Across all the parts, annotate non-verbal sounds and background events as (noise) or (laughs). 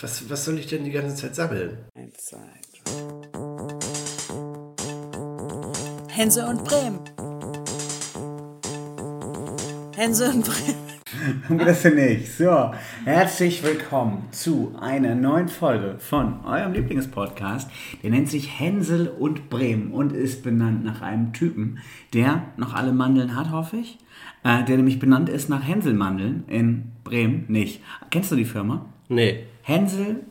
Was, was soll ich denn die ganze Zeit sammeln? Eins, zwei, drei. Hense und Bremen. Hense und Bremen. (laughs) Das finde ich. So, herzlich willkommen zu einer neuen Folge von eurem Lieblingspodcast. Der nennt sich Hänsel und Bremen und ist benannt nach einem Typen, der noch alle Mandeln hat, hoffe ich. Äh, der nämlich benannt ist nach Hänselmandeln in Bremen. Nicht. Kennst du die Firma? Nee. Hänsel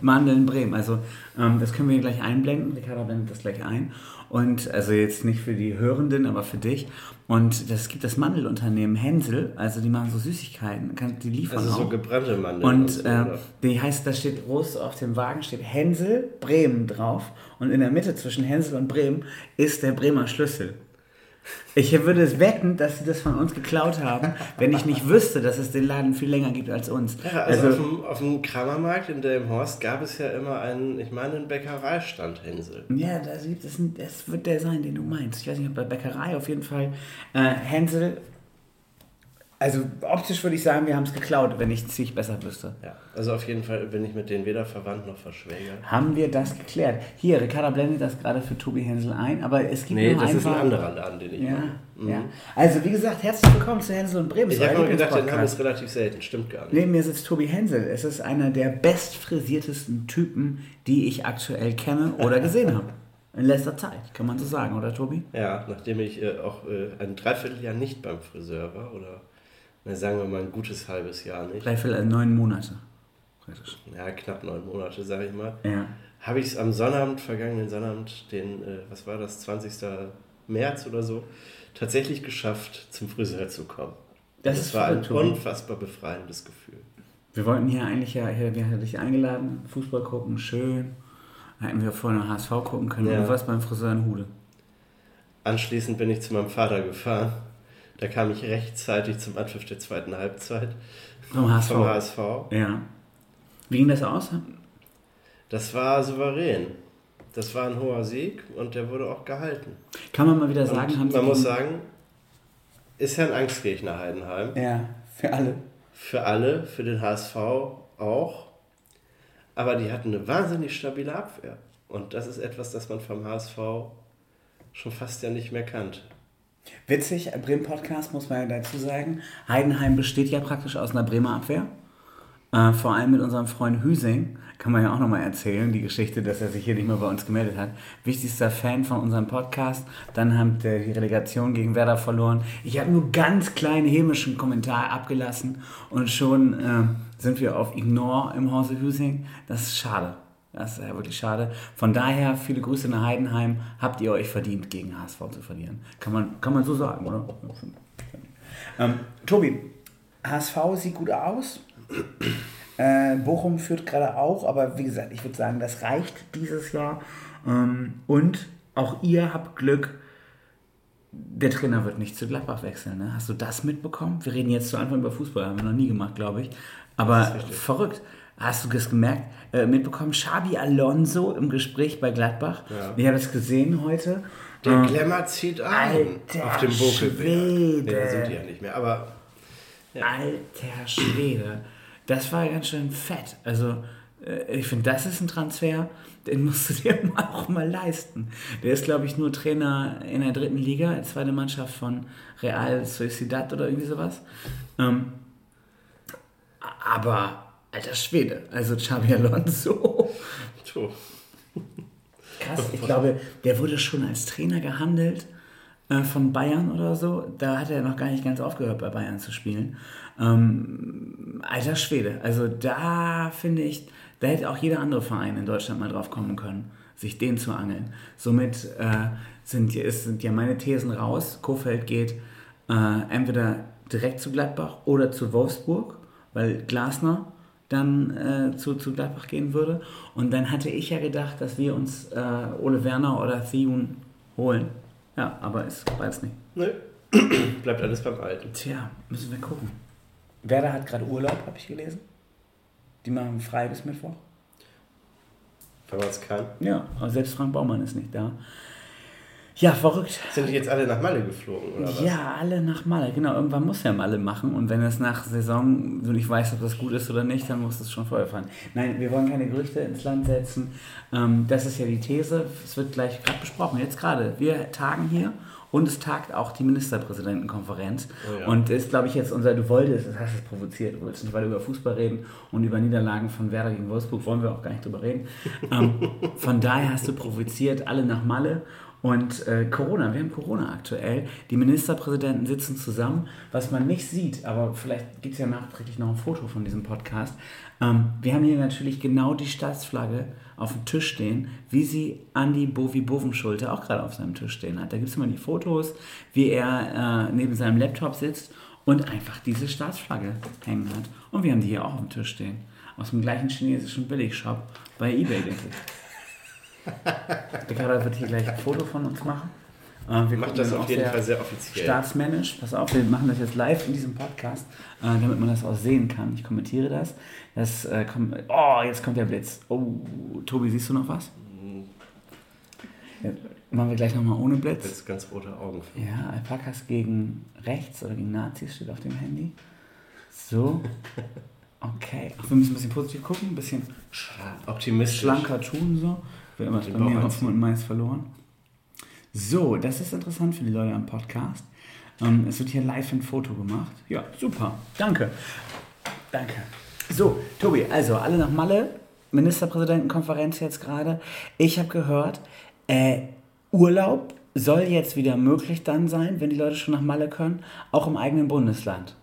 Mandeln Bremen. Also ähm, das können wir gleich einblenden. Ricardo blendet das gleich ein. Und also jetzt nicht für die Hörenden, aber für dich. Und das gibt das Mandelunternehmen Hänsel. Also die machen so Süßigkeiten. Die liefern Also auch. so gebrannte Mandeln. Und so, äh, die heißt, da steht groß auf dem Wagen steht Hänsel Bremen drauf. Und in der Mitte zwischen Hänsel und Bremen ist der Bremer Schlüssel. Ich würde es wetten, dass sie das von uns geklaut haben, wenn ich nicht wüsste, dass es den Laden viel länger gibt als uns. Ja, also, auf, dem, auf dem Kramermarkt in Delmenhorst gab es ja immer einen, ich meine, einen Bäckereistand Hänsel. Ja, da gibt es das wird der sein, den du meinst. Ich weiß nicht, ob bei Bäckerei auf jeden Fall. Äh, Hänsel, also optisch würde ich sagen, wir haben es geklaut, wenn ich es nicht besser wüsste. Ja, also auf jeden Fall bin ich mit denen weder verwandt noch verschwägert. Haben wir das geklärt? Hier, Ricarda blendet das gerade für Tobi Hänsel ein, aber es gibt Nee, noch das ist ein anderer Laden, den ich Ja, mache. ja. Also, wie gesagt, herzlich willkommen zu Hänsel und Bremen. Ich habe mal gedacht, wir Lieblingspodcast. es relativ selten. Stimmt gar nicht. Neben mir sitzt Tobi Hänsel. Es ist einer der bestfrisiertesten Typen, die ich aktuell kenne oder gesehen habe. In letzter Zeit, kann man so sagen, oder Tobi? Ja, nachdem ich äh, auch äh, ein Dreivierteljahr nicht beim Friseur war, oder na, sagen wir mal ein gutes halbes Jahr nicht, Dreiviertel, neun Monate. Praktisch. ja, knapp neun Monate, sage ich mal, Ja. habe ich es am Sonnabend, vergangenen Sonnabend, den, äh, was war das, 20. März oder so, tatsächlich geschafft, zum Friseur zu kommen. Das Das, war ein unfassbar befreiendes Gefühl. Wir wollten hier eigentlich ja, hier, wir hatten dich eingeladen, Fußball gucken, schön. Hätten wir vorher noch HSV gucken können. Ja. Du warst beim Friseur in Hude. Anschließend bin ich zu meinem Vater gefahren. Da kam ich rechtzeitig zum Anpfiff der zweiten Halbzeit Vom HSV. vom HSV. Ja. Wie ging das aus? Das war souverän. Das war ein hoher Sieg und der wurde auch gehalten. Kann man mal wieder sagen, Und haben Sie man muss sagen, ist ja ein Angstgegner Heidenheim. Ja, für alle. Für alle, für den HSV auch. Aber die hatten eine wahnsinnig stabile Abwehr. Und das ist etwas, das man vom HSV schon fast ja nicht mehr kannte. Witzig, Bremen Podcast muss man ja dazu sagen. Heidenheim besteht ja praktisch aus einer Bremer Abwehr. Äh, vor allem mit unserem Freund Hüsing kann man ja auch nochmal erzählen, die Geschichte, dass er sich hier nicht mehr bei uns gemeldet hat. Wichtigster Fan von unserem Podcast. Dann haben wir die Relegation gegen Werder verloren. Ich habe nur ganz kleinen hämischen Kommentar abgelassen und schon äh, sind wir auf Ignore im Hause Hüsing. Das ist schade. Das ist ja wirklich schade. Von daher, viele Grüße nach Heidenheim. Habt ihr euch verdient, gegen HSV zu verlieren? Kann man, kann man so sagen, oder? Ähm, Tobi, HSV sieht gut aus. Äh, Bochum führt gerade auch, aber wie gesagt, ich würde sagen, das reicht dieses Jahr. Ähm, und auch ihr habt Glück. Der Trainer wird nicht zu Gladbach wechseln. Ne? Hast du das mitbekommen? Wir reden jetzt zu Anfang über Fußball, haben wir noch nie gemacht, glaube ich. Aber verrückt. Hast du das gemerkt, äh, mitbekommen? Xabi Alonso im Gespräch bei Gladbach. Ja. Ich habe das gesehen heute. Der Glamour zieht an Alter auf dem Buckelberg. Nee, da sind die ja nicht mehr. Aber Alter Schwede. Das war ganz schön fett. Also, äh, ich finde, das ist ein Transfer, den musst du dir (laughs) auch mal leisten. Der ist, glaube ich, nur Trainer in der dritten Liga, zweite Mannschaft von Real Sociedad oder irgendwie sowas. Ähm, aber, alter Schwede, also Xabi Alonso. Krass, ich glaube, der wurde schon als Trainer gehandelt äh, von Bayern oder so. Da hat er noch gar nicht ganz aufgehört, bei Bayern zu spielen. Ähm, alter Schwede, also da finde ich, da hätte auch jeder andere Verein in Deutschland mal drauf kommen können, sich den zu angeln. Somit äh, sind, ist, sind ja meine Thesen raus. Kofeld geht äh, entweder direkt zu Gladbach oder zu Wolfsburg, weil Glasner dann äh, zu, zu Gladbach gehen würde. Und dann hatte ich ja gedacht, dass wir uns äh, Ole Werner oder Thiun holen. Ja, aber ist beides nicht. nö. (clears throat) Bleibt alles beim Alten. Tja, müssen wir gucken. Werder hat gerade Urlaub, habe ich gelesen. Die machen frei bis Mittwoch. Wenn man es kann. Ja, aber selbst Frank Baumann ist nicht da. Ja, verrückt. Sind die jetzt alle nach Malle geflogen, oder was? Ja, alle nach Malle. Genau, irgendwann muss ja Malle machen. Und wenn es nach Saison du nicht weißt, ob das gut ist oder nicht, dann muss es schon vorher fahren. Nein, wir wollen keine Gerüchte ins Land setzen. Ähm, das ist ja die These. Es wird gleich gerade besprochen. Jetzt gerade. Wir tagen hier. Und es tagt auch die Ministerpräsidentenkonferenz. Oh ja. Und ist, glaube ich, jetzt unser, du wolltest, das hast du provoziert, du wolltest nicht weiter über Fußball reden und über Niederlagen von Werder gegen Wolfsburg wollen wir auch gar nicht drüber reden. ähm, (laughs) von daher hast du provoziert, alle nach Malle. Und äh, Corona, wir haben Corona aktuell. Die Ministerpräsidenten sitzen zusammen, was man nicht sieht, aber vielleicht gibt es ja nachträglich noch ein Foto von diesem Podcast. Ähm, wir haben hier natürlich genau die Staatsflagge auf dem Tisch stehen, wie sie Andi Bovi Bovenschulte auch gerade auf seinem Tisch stehen hat. Da gibt es immer die Fotos, wie er äh, neben seinem Laptop sitzt und einfach diese Staatsflagge hängen hat. Und wir haben die hier auch auf dem Tisch stehen. Aus dem gleichen chinesischen Billigshop bei Ebay, denke Der Kader wird hier gleich ein Foto von uns machen. Äh, wir Macht gucken das auf jeden Fall sehr offiziell. Staatsmännisch. Pass auf, wir machen das jetzt live in diesem Podcast, äh, damit man das auch sehen kann. Ich kommentiere das. das äh, komm, oh, jetzt kommt der Blitz. Oh, Tobi, siehst du noch was? Jetzt machen wir gleich nochmal ohne Blitz. Jetzt ganz rote Augen. Ja, Alpakas gegen rechts oder gegen Nazis steht auf dem Handy. So. (laughs) Okay. Ach, wir müssen ein bisschen positiv gucken, ein bisschen Optimistisch. schlanker tun so. Haben Den bei mir Hopfen und Mais verloren. So, das ist interessant für die Leute am Podcast. Ähm, es wird hier live ein Foto gemacht. Ja, super. Danke. Danke. So, Tobi, also alle nach Malle. Ministerpräsidentenkonferenz jetzt gerade. Ich habe gehört, äh, Urlaub soll jetzt wieder möglich dann sein, wenn die Leute schon nach Malle können, auch im eigenen Bundesland.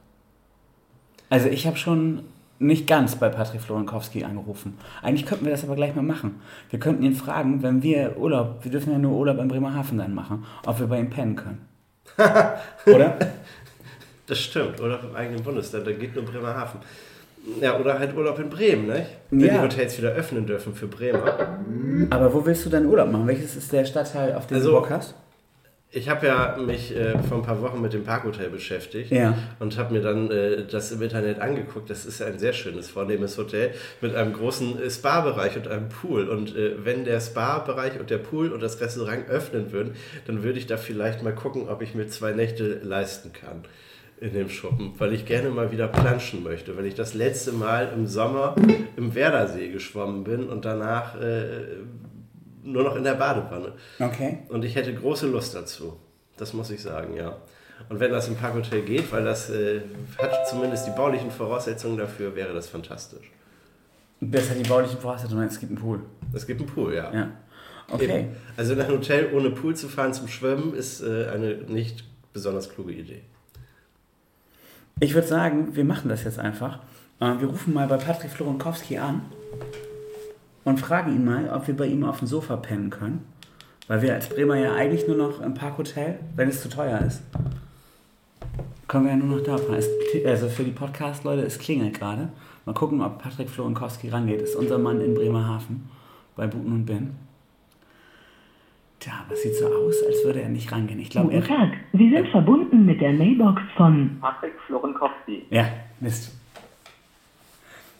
Also ich habe schon nicht ganz bei Patrick Florenkowski angerufen. Eigentlich könnten wir das aber gleich mal machen. Wir könnten ihn fragen, wenn wir Urlaub, wir dürfen ja nur Urlaub in Bremerhaven dann machen, ob wir bei ihm pennen können. (laughs) Oder? Das stimmt, Urlaub im eigenen Bundesland, da geht nur Bremerhaven. Ja, oder halt Urlaub in Bremen, nicht? Wenn Ja. die Hotels wieder öffnen dürfen für Bremer. Aber wo willst du deinen Urlaub machen? Welches ist der Stadtteil, auf den Also- du Bock hast? Ich habe ja mich äh, vor ein paar Wochen mit dem Parkhotel beschäftigt Ja. und habe mir dann äh, das im Internet angeguckt. Das ist ein sehr schönes, vornehmes Hotel mit einem großen äh, Spa-Bereich und einem Pool. Und äh, wenn der Spa-Bereich und der Pool und das Restaurant öffnen würden, dann würde ich da vielleicht mal gucken, ob ich mir zwei Nächte leisten kann in dem Schuppen, weil ich gerne mal wieder planschen möchte, weil ich das letzte Mal im Sommer im Werdersee geschwommen bin und danach äh, nur noch in der Badewanne. Okay. Und ich hätte große Lust dazu. Das muss ich sagen, ja. Und wenn das im Parkhotel geht, weil das äh, hat zumindest die baulichen Voraussetzungen dafür, wäre das fantastisch. Hat die baulichen Voraussetzungen, es gibt einen Pool. Es gibt einen Pool, ja. Ja. Okay. Eben. Also in ein Hotel ohne Pool zu fahren zum Schwimmen ist äh, eine nicht besonders kluge Idee. Ich würde sagen, wir machen das jetzt einfach. Äh, Wir rufen mal bei Patrick Florenkowski an und fragen ihn mal, ob wir bei ihm auf dem Sofa pennen können. Weil wir als Bremer ja eigentlich nur noch im Parkhotel, wenn es zu teuer ist, können wir ja nur noch da fahren. Also für die Podcast-Leute, es klingelt gerade. Mal gucken, ob Patrick Florenkowski rangeht. Ist unser Mann in Bremerhaven bei Buten und Ben. Tja, aber es sieht so aus, als würde er nicht rangehen. Ich glaube, Guten er. Tag, Sie sind verbunden mit der Mailbox von Patrick Florenkowski. Ja, Mist.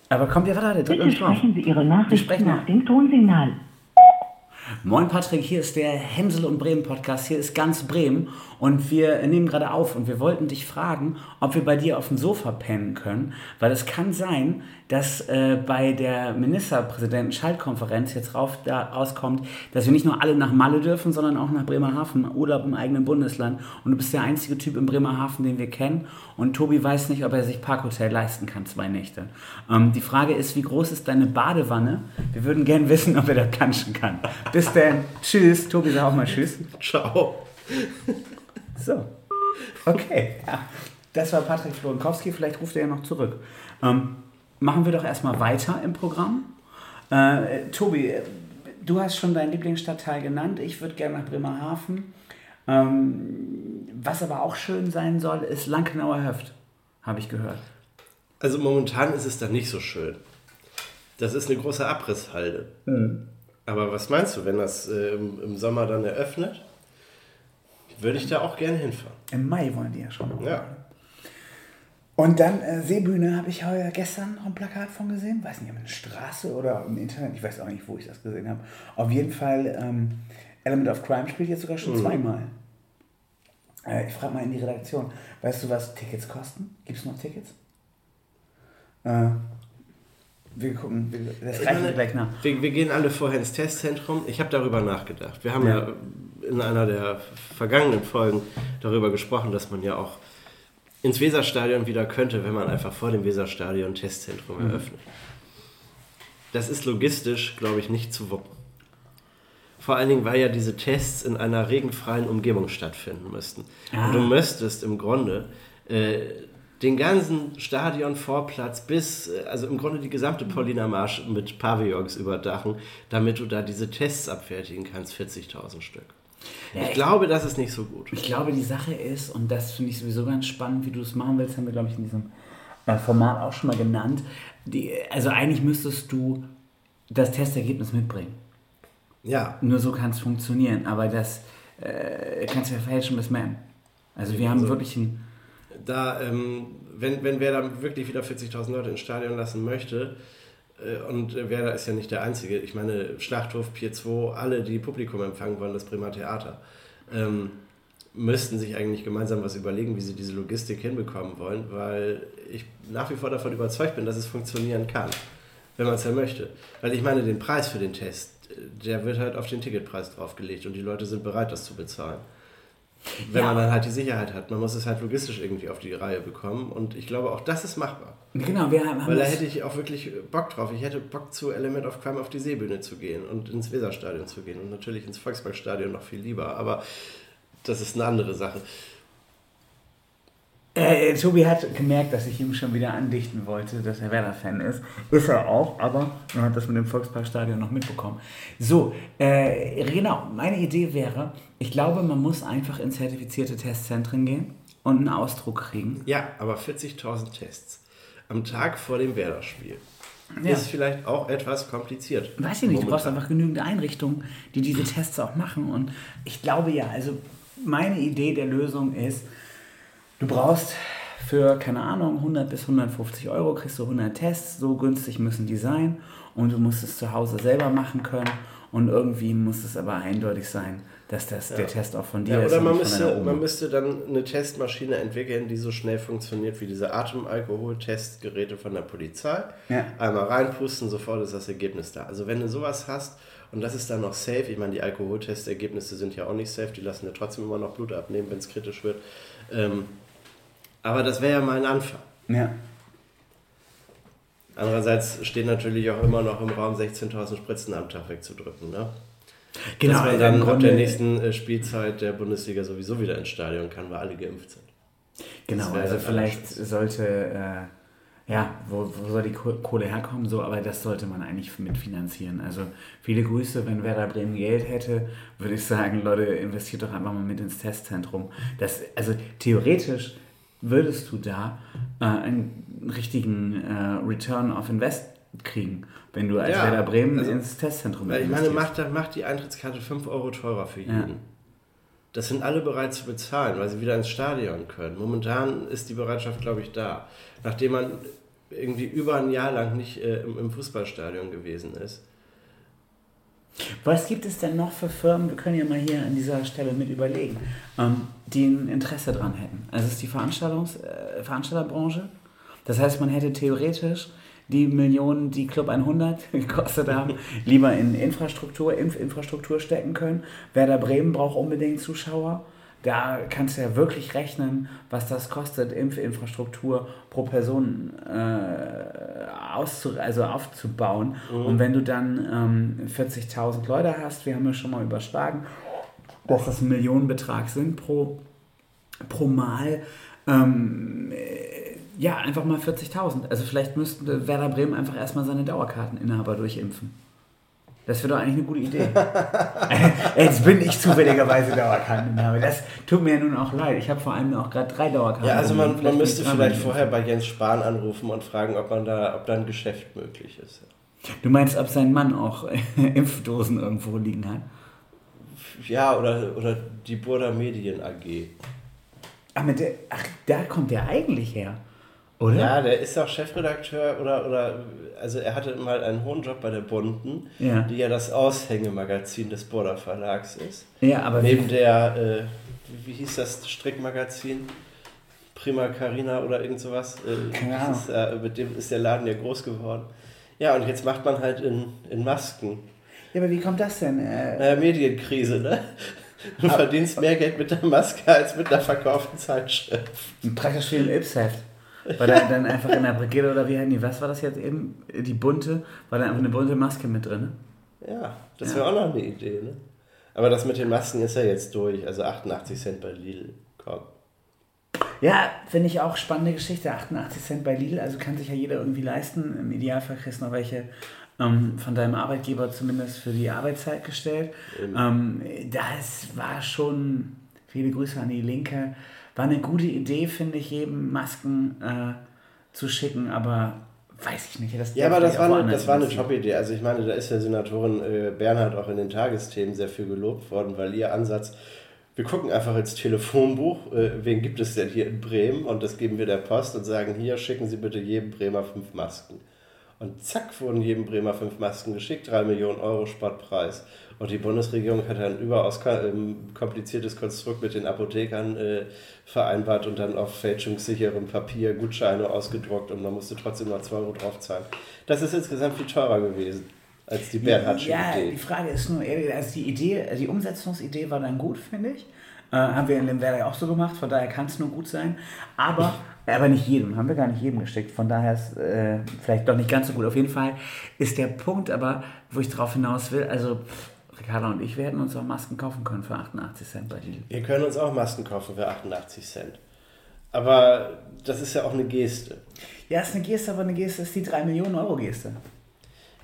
Aber kommt ja warte, drück Bitte uns drauf. sprechen Sie Ihre Nachricht nach dem Tonsignal. Moin Patrick, hier ist der Hänsel und Bremen Podcast. Hier ist ganz Bremen und wir nehmen gerade auf und wir wollten dich fragen, ob wir bei dir auf dem Sofa pennen können, weil es kann sein, dass äh, bei der Ministerpräsidenten-Schaltkonferenz jetzt rauf, da rauskommt, dass wir nicht nur alle nach Malle dürfen, sondern auch nach Bremerhaven, Urlaub im eigenen Bundesland. Und du bist der einzige Typ in Bremerhaven, den wir kennen. Und Tobi weiß nicht, ob er sich Parkhotel leisten kann, zwei Nächte. Ähm, die Frage ist, wie groß ist deine Badewanne? Wir würden gern wissen, ob er da planschen kann. (laughs) Bis dann. Tschüss. Tobi, sag auch mal Tschüss. Ciao. So. Okay. Ja. Das war Patrick Florenkowski. Vielleicht ruft er ja noch zurück. Ähm, machen wir doch erstmal weiter im Programm. Äh, Tobi, du hast schon deinen Lieblingsstadtteil genannt. Ich würde gerne nach Bremerhaven. Ähm, was aber auch schön sein soll, ist Lankenauer Höft, habe ich gehört. Also momentan ist es da nicht so schön. Das ist eine große Abrisshalde. Aber was meinst du, wenn das äh, im, im Sommer dann eröffnet? Würde ich da auch gerne hinfahren. Im Mai wollen die ja schon. Ja. Und dann äh, Seebühne habe ich heute gestern noch ein Plakat von gesehen. Weiß nicht, ob eine Straße oder im Internet. Ich weiß auch nicht, wo ich das gesehen habe. Auf jeden Fall ähm, Element of Crime spielt jetzt sogar schon Mhm. zweimal. Äh, ich frage mal in die Redaktion, weißt du, was Tickets kosten? Gibt es noch Tickets? Äh, wir gucken, wir, das Ich reichen wir gleich nach. Wir, wir gehen alle vorher ins Testzentrum. Ich habe darüber nachgedacht. Wir haben ja. Ja. in einer der vergangenen Folgen darüber gesprochen, dass man ja auch ins Weserstadion wieder könnte, wenn man einfach vor dem Weserstadion ein Testzentrum Mhm. eröffnet. Das ist logistisch, glaube ich, nicht zu wuppen. Vor allen Dingen, weil ja diese Tests in einer regenfreien Umgebung stattfinden müssten. Ah. Und du müsstest im Grunde äh, den ganzen Stadionvorplatz bis, äh, also im Grunde die gesamte Pauliner Marsch mit Pavillons überdachen, damit du da diese Tests abfertigen kannst, 40.000 Stück. Ja, ich ich- glaube, das ist nicht so gut. Ich glaube, die Sache ist, und das finde ich sowieso ganz spannend, wie du es machen willst, haben wir, glaube ich, in diesem äh, Format auch schon mal genannt. Die, also eigentlich müsstest du das Testergebnis mitbringen. Ja, Nur so kann es funktionieren, aber das äh, kannst du ja fälschen bis man. Also wir haben Also- wirklich ein... da, ähm, wenn, wenn wer da wirklich wieder 40.000 Leute ins Stadion lassen möchte, äh, und äh, Werder ist ja nicht der Einzige, ich meine, Schlachthof, Pier 2, alle, die Publikum empfangen wollen, das Bremer Theater, ähm, müssten sich eigentlich gemeinsam was überlegen, wie sie diese Logistik hinbekommen wollen, weil ich nach wie vor davon überzeugt bin, dass es funktionieren kann, wenn man es ja möchte. Weil ich meine, den Preis für den Test, äh, der wird halt auf den Ticketpreis draufgelegt und die Leute sind bereit, das zu bezahlen. Wenn Ja. man dann halt die Sicherheit hat. Man muss es halt logistisch irgendwie auf die Reihe bekommen und ich glaube, auch das ist machbar. Genau, wir haben... Weil da hätte ich auch wirklich Bock drauf. Ich hätte Bock zu Element of Crime auf die Seebühne zu gehen und ins Weserstadion zu gehen und natürlich ins Volksparkstadion noch viel lieber. Aber das ist eine andere Sache. Äh, Tobi hat gemerkt, dass ich ihm schon wieder andichten wollte, dass er Werder-Fan ist. Ist er auch, aber er hat das mit dem Volksparkstadion noch mitbekommen. So, äh, genau, meine Idee wäre, ich glaube, man muss einfach in zertifizierte Testzentren gehen und einen Ausdruck kriegen. Ja, aber 40.000 Tests am Tag vor dem Werder-Spiel Ja. ist vielleicht auch etwas kompliziert. Weiß ich nicht, du brauchst Momentan. einfach genügend Einrichtungen, die diese Tests auch machen. Und ich glaube ja, also meine Idee der Lösung ist, du brauchst für, keine Ahnung, 100 bis 150 Euro kriegst du 100 Tests, so günstig müssen die sein. Und du musst es zu Hause selber machen können. Und irgendwie muss es aber eindeutig sein, dass das, der Test auch von dir Ja, ist. oder man müsste, man müsste dann eine Testmaschine entwickeln, die so schnell funktioniert wie diese Atemalkohol-Testgeräte von der Polizei. Ja. Einmal reinpusten, sofort ist das Ergebnis da. Also wenn du sowas hast und das ist dann noch safe, ich meine, die Alkoholtestergebnisse sind ja auch nicht safe, die lassen ja trotzdem immer noch Blut abnehmen, wenn es kritisch wird. Ähm, aber das wäre ja mal ein Anfang. ja. Andererseits steht natürlich auch immer noch im Raum 16.000 Spritzen am Tag wegzudrücken. Ne? Genau, Dass man also dann ab der nächsten äh, Spielzeit der Bundesliga sowieso wieder ins Stadion kann, weil alle geimpft sind. Genau, also vielleicht sollte, äh, ja, wo, wo soll die Koh- Kohle herkommen, so, aber das sollte man eigentlich mitfinanzieren. Also viele Grüße, wenn Werder Bremen Geld hätte, würde ich sagen, Leute, investiert doch einfach mal mit ins Testzentrum. Das, also theoretisch würdest du da äh, einen richtigen äh, Return of Invest kriegen, wenn du als Ja, Werder Bremen also, ins Testzentrum Weil ich meine, macht, macht die Eintrittskarte 5 Euro teurer für Ja. jeden. Das sind alle bereit zu bezahlen, weil sie wieder ins Stadion können. Momentan ist die Bereitschaft, glaube ich, da. Nachdem man irgendwie über ein Jahr lang nicht äh, im, im Fußballstadion gewesen ist. Was gibt es denn noch für Firmen, wir können ja mal hier an dieser Stelle mit überlegen, ähm, die ein Interesse dran hätten? Also es ist die Veranstaltungs, äh, Veranstalterbranche. Das heißt, man hätte theoretisch die Millionen, die Club 100 (laughs) gekostet haben, lieber in Infrastruktur, Impfinfrastruktur stecken können. Werder Bremen braucht unbedingt Zuschauer. Da kannst du ja wirklich rechnen, was das kostet, Impfinfrastruktur pro Person äh, auszu also aufzubauen. Und wenn du dann ähm, 40.000 Leute hast, wir haben ja schon mal überschlagen, dass das ein Millionenbetrag sind pro, pro Mal. Ähm, äh, ja, einfach mal 40.000. Also vielleicht müsste Werder Bremen einfach erstmal seine Dauerkarteninhaber durchimpfen. Das wäre doch eigentlich eine gute Idee. (laughs) Jetzt bin ich zufälligerweise Dauerkarteninhaber. Das tut mir ja nun auch leid. Ich habe vor allem auch gerade drei Dauerkarten. Ja, also man, man müsste vielleicht vorher bei Jens Spahn anrufen und fragen, ob man da, ob da ein Geschäft möglich ist. Du meinst, ob sein Mann auch (laughs) Impfdosen irgendwo liegen hat? Ja, oder, oder die Burda Medien AG. Ach, mit der, ach, da kommt der eigentlich her. Oder? Ja, der ist auch Chefredakteur oder, oder also er hatte mal einen hohen Job bei der Bunten, Ja. die ja das Aushängemagazin des Border Verlags ist. Ja, aber Neben der, äh, wie, hieß das Strickmagazin? Prima Carina oder irgend sowas. Äh, Ahnung. Ist, äh, mit dem ist der Laden ja groß geworden. Ja, und jetzt macht man halt in, in Masken. Ja, aber wie kommt das denn? Äh, Naja, Medienkrise, ne? (laughs) Du verdienst mehr Geld mit der Maske als mit der verkauften Zeitschrift. praktisch wie im Ips-Heft. War da dann einfach in der Brigitte oder wie die? Was war das jetzt eben? Die bunte? War da einfach eine bunte Maske mit drin? Ja, das wäre auch noch eine Idee, ne? Aber das mit den Masken ist ja jetzt durch. Also 88 Cent bei Lidl. Komm. Ja, finde ich auch spannende Geschichte. 88 Cent bei Lidl, also kann sich ja jeder irgendwie leisten. Im Idealfall kriegst du noch welche ähm, von deinem Arbeitgeber zumindest für die Arbeitszeit gestellt. Ähm, das war schon, viele Grüße an die Linke, war eine gute Idee, finde ich, jedem Masken äh, zu schicken, aber weiß ich nicht. Das Ja, aber das war, eine, das war eine. Top-Idee. Also ich meine, da ist der Senatorin äh, Bernhard auch in den Tagesthemen sehr viel gelobt worden, weil ihr Ansatz, wir gucken einfach ins Telefonbuch, äh, wen gibt es denn hier in Bremen und das geben wir der Post und sagen, hier schicken Sie bitte jedem Bremer fünf Masken. Und zack, wurden jedem Bremer fünf Masken geschickt, drei Millionen Euro Spottpreis. Und die Bundesregierung hat ein überaus ähm, kompliziertes Konstrukt mit den Apothekern äh, vereinbart und dann auf fälschungssicherem Papier Gutscheine ausgedruckt und man musste trotzdem noch 2 Euro draufzahlen. Das ist insgesamt viel teurer gewesen als die Bernhardsche Ja, die Idee. Frage ist nur, also die Idee, die Umsetzungsidee war dann gut, finde ich. Äh, haben wir in Lemberg auch so gemacht, von daher kann es nur gut sein. Aber, aber nicht jedem, haben wir gar nicht jedem geschickt. Von daher ist äh, vielleicht doch nicht ganz so gut. Auf jeden Fall ist der Punkt aber, wo ich drauf hinaus will, also pff, Ricarda und ich, hätten uns auch Masken kaufen können für 88 Cent bei Lidl. Wir können uns auch Masken kaufen für 88 Cent. Aber das ist ja auch eine Geste. Ja, ist eine Geste, aber eine Geste ist die 3 Millionen Euro Geste.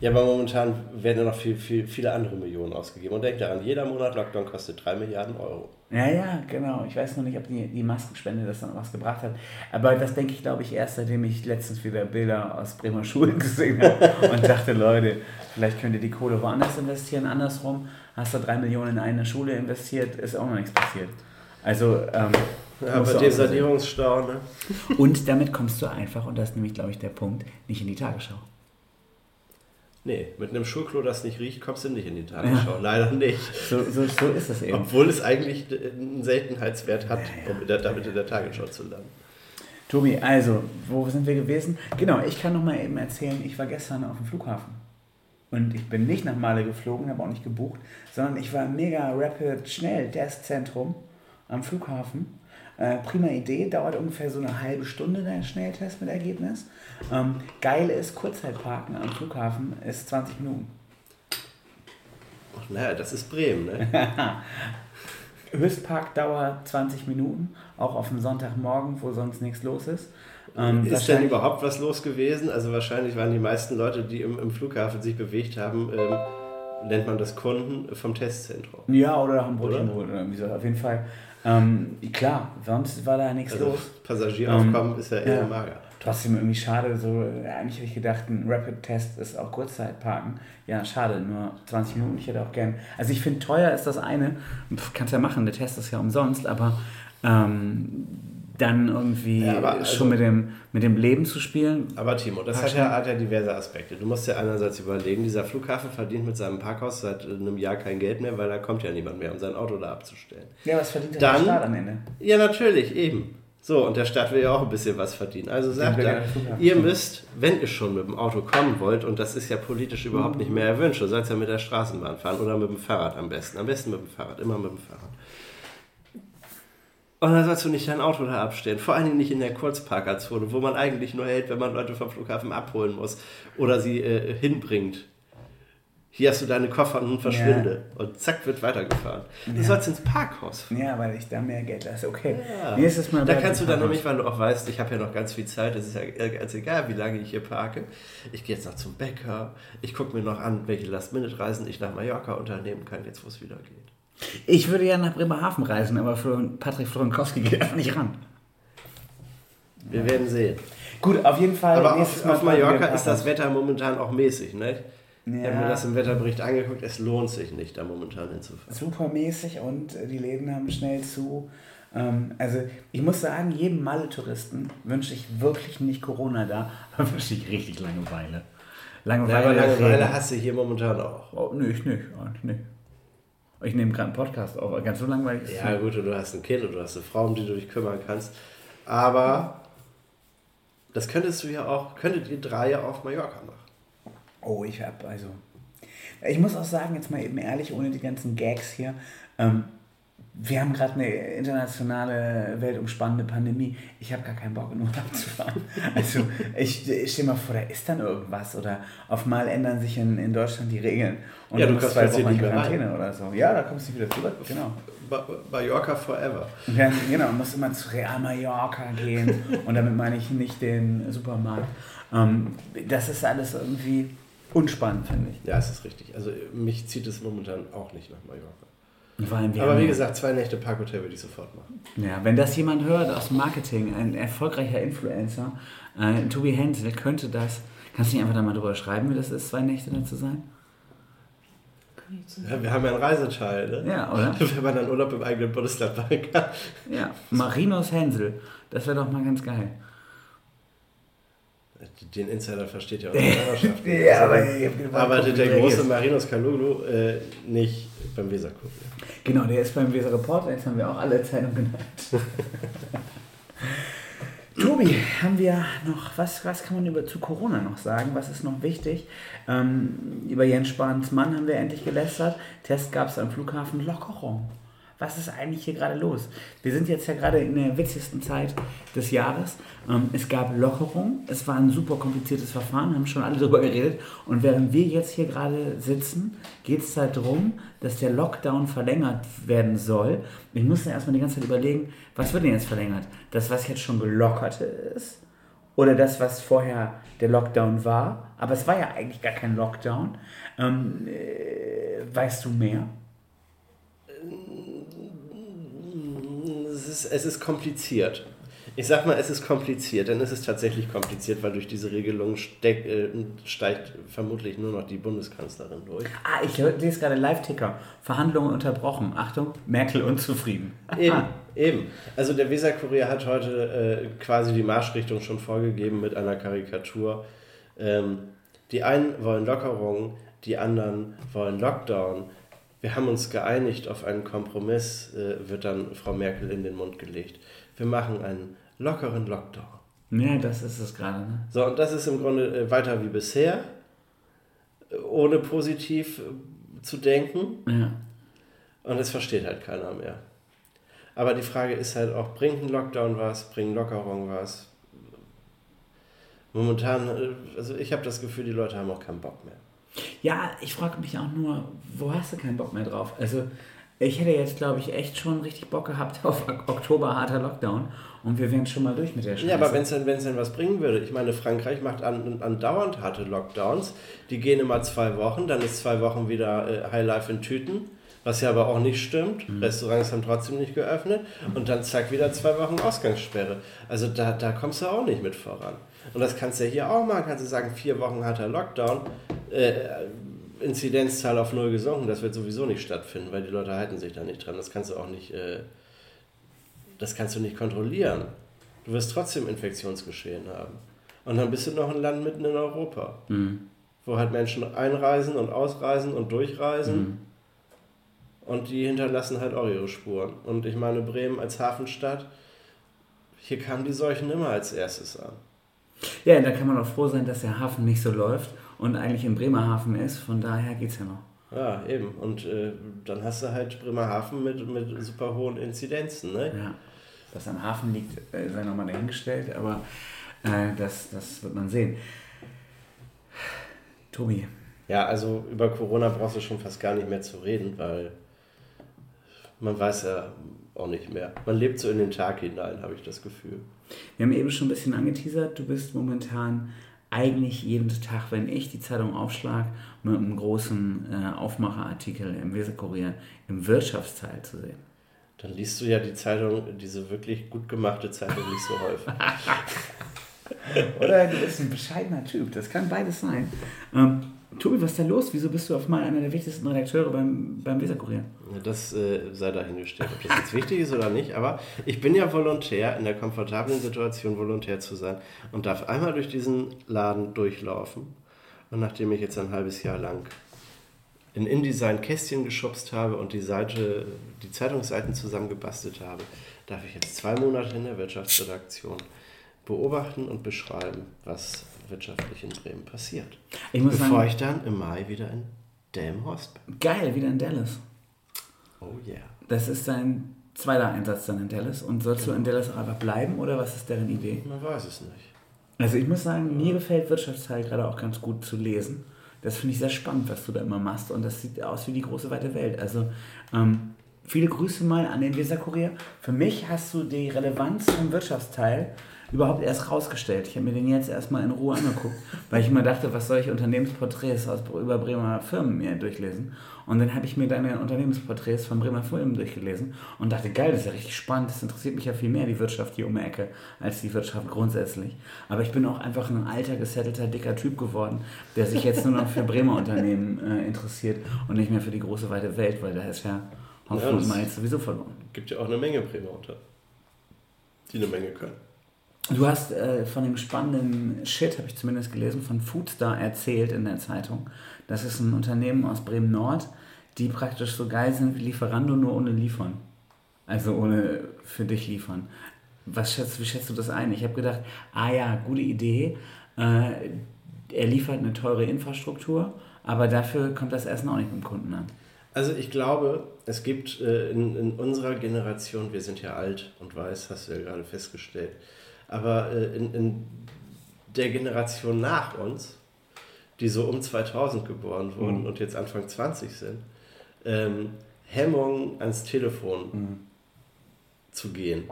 Ja, aber momentan werden ja noch viel, viel, viele andere Millionen ausgegeben. Und denkt daran, jeder Monat Lockdown kostet 3 Milliarden Euro. Ja, ja, genau. Ich weiß noch nicht, ob die, die Maskenspende das dann was gebracht hat. Aber das denke ich, glaube ich, erst, seitdem ich letztens wieder Bilder aus Bremer Schulen (laughs) gesehen habe und dachte, Leute, vielleicht könnt ihr die Kohle woanders investieren. Andersrum, hast du drei Millionen in eine Schule investiert, ist auch noch nichts passiert. Also, ähm, Ja, so sehen. Sanierungsstau, ne? Und damit kommst du einfach, und das ist nämlich, glaube ich, der Punkt, nicht in die Tagesschau. Nee, mit einem Schulklo, das nicht riecht, kommst du nicht in die Tagesschau. Leider nicht. So, so, so ist es eben. Obwohl es eigentlich einen Seltenheitswert hat, um in der, damit in der Tagesschau zu landen. Tobi, also, wo sind wir gewesen? Genau, ich kann noch mal eben erzählen, ich war gestern auf dem Flughafen. Und ich bin nicht nach Male geflogen, habe auch nicht gebucht, sondern ich war im mega rapid Schnelltestzentrum am Flughafen. Äh, prima Idee, dauert ungefähr so eine halbe Stunde der Schnelltest mit Ergebnis. Ähm, geil ist, Kurzzeitparken am Flughafen ist 20 Minuten. Ach, naja, das ist Bremen, ne? (laughs) Höchstparkdauer 20 Minuten, auch auf dem Sonntagmorgen, wo sonst nichts los ist. Ähm, Ist denn überhaupt was los gewesen? Also wahrscheinlich waren die meisten Leute, die im, im Flughafen sich bewegt haben, ähm, nennt man das Kunden vom Testzentrum. Ja, oder haben Brötchen Oder? geholt oder irgendwie so. Auf jeden Fall. Ähm, klar, sonst war da nichts Also los. Passagieraufkommen Ähm, ist ja eher ja. mager. Trotzdem irgendwie schade, so, eigentlich hätte ich gedacht, ein Rapid-Test ist auch Kurzzeitparken. Ja, schade, nur 20 Minuten, ich hätte auch gern. Also ich finde, teuer ist das eine, kannst ja machen, der Test ist ja umsonst, aber ähm, dann irgendwie Ja, aber also- schon mit dem, mit dem Leben zu spielen. Aber Timo, das hat ja, hat ja diverse Aspekte. Du musst ja einerseits überlegen, dieser Flughafen verdient mit seinem Parkhaus seit einem Jahr kein Geld mehr, weil da kommt ja niemand mehr, um sein Auto da abzustellen. Ja, was verdient der Dann- Staat am Ende? Ja, natürlich, eben. So, und der Staat will ja auch ein bisschen was verdienen. Also sagt er, ihr müsst, wenn ihr schon mit dem Auto kommen wollt, und das ist ja politisch überhaupt nicht mehr erwünscht, du sollst ja mit der Straßenbahn fahren oder mit dem Fahrrad am besten. Am besten mit dem Fahrrad, immer mit dem Fahrrad. Und dann sollst du nicht dein Auto da abstellen. Vor allen Dingen nicht in der Kurzparkerzone, wo man eigentlich nur hält, wenn man Leute vom Flughafen abholen muss oder sie äh, hinbringt. Hier hast du deine Koffer und nun verschwinde. Und zack, wird weitergefahren. Du sollst ins Parkhaus fahren. Ja, weil ich da mehr Geld lasse. Okay. Ja. Nächstes Mal Da kannst du dann nämlich, weil du auch weißt, ich habe ja noch ganz viel Zeit, es ist ja ganz egal, wie lange ich hier parke. Ich gehe jetzt noch zum Bäcker, ich gucke mir noch an, welche Last-Minute-Reisen ich nach Mallorca unternehmen kann, jetzt wo es wieder geht. Ich würde ja nach Bremerhaven reisen, aber Patrick Florenkowski geht einfach nicht ran. Wir werden sehen. Gut, auf jeden Fall. Aber nächstes auf, Mal auf Mallorca ist das. Wetter momentan auch mäßig, ne? Ich habe mir Ja. das im Wetterbericht angeguckt, es lohnt sich nicht, da momentan hinzufahren. supermäßig und äh, die Läden haben schnell zu. Ähm, also ich muss sagen, jedem Malle-Touristen wünsche ich wirklich nicht Corona da, (laughs) aber wünsche ich richtig Langeweile. Langeweile, Ja, aber Langeweile hast du hier momentan auch. Oh, nee, ich nicht, eigentlich nicht. Ich nehme gerade einen Podcast auf, ganz so langweilig ist Ja, gut, und du hast ein Kind und du hast eine Frau, um die du dich kümmern kannst. Aber das könntest du ja auch, könntet ihr drei ja auf Mallorca machen. Oh, ich hab also. Ich muss auch sagen, jetzt mal eben ehrlich, ohne die ganzen Gags hier. Ähm, wir haben gerade eine internationale, weltumspannende Pandemie. Ich habe gar keinen Bock, in Urlaub zu fahren. (laughs) Also, ich, ich stell mal vor, da ist dann irgendwas. Oder auf mal ändern sich in, in Deutschland die Regeln. Und Ja, du kannst zwei Wochen in. Quarantäne oder so. Ja, da kommst du nicht wieder zurück. Genau. Ma- Mallorca forever. Dann, genau, muss immer zu Real Mallorca gehen. (laughs) Und damit meine ich nicht den Supermarkt. Ähm, das ist alles irgendwie unspannend, finde ich. Ja, es ist richtig. Also mich zieht es momentan auch nicht nach Mallorca. Und Vor allem, Aber wie gesagt, zwei Nächte Parkhotel würde ich sofort machen. Ja, wenn das jemand hört aus dem Marketing, ein erfolgreicher Influencer, äh, Tobi Hensel, könnte das. Kannst du nicht einfach da mal drüber schreiben, wie das ist, zwei Nächte da zu sein? Ja, wir haben ja einen Reiseteil, ne? Ja, oder? (laughs) Wenn man dann Urlaub im eigenen Bundesland machen kann. Ja, Marinos Hensel. Das wäre doch mal ganz geil. Den Insider versteht ja unsere (laughs) Hörerschaft. Ja, aber Also, gedacht, arbeitet der große Marinos Kalulu äh, nicht beim Weserkurier. Genau, der ist beim Weser Reporter, jetzt haben wir auch alle Zeitungen genannt. (laughs) Tobi, haben wir noch, was, was kann man über zu Corona noch sagen? Was ist noch wichtig? Ähm, über Jens Spahns Mann haben wir endlich gelästert. Test gab es am Flughafen Lockerung. Was ist eigentlich hier gerade los? Wir sind jetzt ja gerade in der witzigsten Zeit des Jahres. Ähm, es gab Lockerung, es war ein super kompliziertes Verfahren, haben schon alle (laughs) darüber geredet. Und während wir jetzt hier gerade sitzen, geht es halt darum, dass der Lockdown verlängert werden soll. Ich musste erstmal die ganze Zeit überlegen, was wird denn jetzt verlängert? Das, was jetzt schon gelockert ist? Oder das, was vorher der Lockdown war? Aber es war ja eigentlich gar kein Lockdown. Ähm, äh, weißt du mehr? Es ist, es ist kompliziert. Ich sag mal, es ist kompliziert, denn es ist tatsächlich kompliziert, weil durch diese Regelung steck, äh, steigt vermutlich nur noch die Bundeskanzlerin durch. Ah, ich lese gerade Live-Ticker. Verhandlungen unterbrochen. Achtung, Merkel unzufrieden. Eben, eben. Also der Weser-Kurier hat heute äh, quasi die Marschrichtung schon vorgegeben mit einer Karikatur. Ähm, die einen wollen Lockerung, die anderen wollen Lockdown. Wir haben uns geeinigt auf einen Kompromiss, äh, wird dann Frau Merkel in den Mund gelegt. Wir machen einen lockeren Lockdown. Ja, das ist es gerade. Ne? So, und das ist im Grunde äh, weiter wie bisher, äh, ohne positiv äh, zu denken. Ja. Und es versteht halt keiner mehr. Aber die Frage ist halt auch, bringt ein Lockdown was, bringt Lockerung was? Momentan, äh, also ich habe das Gefühl, die Leute haben auch keinen Bock mehr. Ja, ich frage mich auch nur, wo hast du keinen Bock mehr drauf? Also, ich hätte jetzt, glaube ich, echt schon richtig Bock gehabt auf Ok- Oktober harter Lockdown und wir wären schon mal durch mit der Scheiße. Ja, aber wenn es denn, wenn's denn was bringen würde, ich meine, Frankreich macht an, andauernd harte Lockdowns, die gehen immer zwei Wochen, dann ist zwei Wochen wieder äh, Highlife in Tüten, was ja aber auch nicht stimmt. Restaurants haben trotzdem nicht geöffnet und dann zack wieder zwei Wochen Ausgangssperre. Also da, da kommst du auch nicht mit voran. Und das kannst du ja hier auch machen, kannst du sagen, vier Wochen harter Lockdown, äh, Inzidenzzahl auf null gesunken, das wird sowieso nicht stattfinden, weil die Leute halten sich da nicht dran. Das kannst du auch nicht, äh, das kannst du nicht kontrollieren. Du wirst trotzdem Infektionsgeschehen haben. Und dann bist du noch ein Land mitten in Europa, wo halt Menschen einreisen und ausreisen und durchreisen. Und die hinterlassen halt auch ihre Spuren. Und ich meine, Bremen als Hafenstadt, hier kamen die Seuchen immer als erstes an. Ja, da kann man auch froh sein, dass der Hafen nicht so läuft und eigentlich in Bremerhaven ist. Von daher geht's ja noch. Ja, eben. Und äh, dann hast du halt Bremerhaven mit, mit super hohen Inzidenzen. Ne? Ja. Was am Hafen liegt, äh, sei nochmal dahingestellt, aber äh, das, das wird man sehen. Tobi, Ja, also über Corona brauchst du schon fast gar nicht mehr zu reden, weil man weiß ja auch nicht mehr. Man lebt so in den Tag hinein, habe ich das Gefühl. Wir haben eben schon ein bisschen angeteasert, du bist momentan eigentlich jeden Tag, wenn ich die Zeitung aufschlag, mit einem großen äh, Aufmacherartikel im Weserkurier im Wirtschaftsteil zu sehen. Dann liest du ja die Zeitung, diese wirklich gut gemachte Zeitung nicht so häufig. (laughs) Oder du bist ein bescheidener Typ, das kann beides sein. Ähm, Tobi, was ist da los? Wieso bist du auf mal einer der wichtigsten Redakteure beim, beim Weserkurier? Das äh, sei dahingestellt, ob das jetzt wichtig ist oder nicht. Aber ich bin ja Volontär, in der komfortablen Situation, Volontär zu sein und darf einmal durch diesen Laden durchlaufen. Und nachdem ich jetzt ein halbes Jahr lang in InDesign Kästchen geschubst habe und die Seite, die Zeitungsseiten zusammengebastelt habe, darf ich jetzt zwei Monate in der Wirtschaftsredaktion beobachten und beschreiben, was wirtschaftlich in Bremen passiert. Ich muss Bevor sagen- ich dann im Mai wieder in Delmenhorst bin. Geil, wieder in Dallas. Oh yeah. Das ist dein zweiter Einsatz dann in Dallas. Und sollst du in Dallas auch einfach bleiben oder was ist deren Idee? Man weiß es nicht. Also ich muss sagen, mir gefällt Wirtschaftsteil gerade auch ganz gut zu lesen. Das finde ich sehr spannend, was du da immer machst. Und das sieht aus wie die große weite Welt. Also ähm, viele Grüße mal an den Weserkurier. Für mich hast du die Relevanz vom Wirtschaftsteil überhaupt erst rausgestellt. Ich habe mir den jetzt erstmal in Ruhe angeguckt, weil ich immer dachte, was soll ich Unternehmensporträts aus, über Bremer Firmen mir durchlesen. Und dann habe ich mir deine Unternehmensporträts von Bremer Firmen durchgelesen und dachte, geil, das ist ja richtig spannend, das interessiert mich ja viel mehr, die Wirtschaft hier um die Ecke, als die Wirtschaft grundsätzlich. Aber ich bin auch einfach ein alter, gesettelter, dicker Typ geworden, der sich jetzt nur noch für Bremer Unternehmen äh, interessiert und nicht mehr für die große, weite Welt, weil da ist ja Hopfen Ja, das- Malz sowieso verloren. Gibt ja auch eine Menge Bremer unter, die eine Menge können. Du hast äh, von dem spannenden Shit, habe ich zumindest gelesen, von Foodstar erzählt in der Zeitung. Das ist ein Unternehmen aus Bremen-Nord, die praktisch so geil sind wie Lieferando, nur ohne liefern. Also ohne für dich liefern. Was schätzt, wie schätzt du das ein? Ich habe gedacht, ah ja, gute Idee. Äh, er liefert eine teure Infrastruktur, aber dafür kommt das Essen auch nicht beim Kunden an. Also ich glaube, es gibt äh, in, in unserer Generation, wir sind ja alt und weiß, hast du ja gerade festgestellt, aber äh, in, in der Generation nach uns, die so um 2000 geboren wurden und jetzt Anfang 20 sind, ähm, Hemmung ans Telefon zu gehen.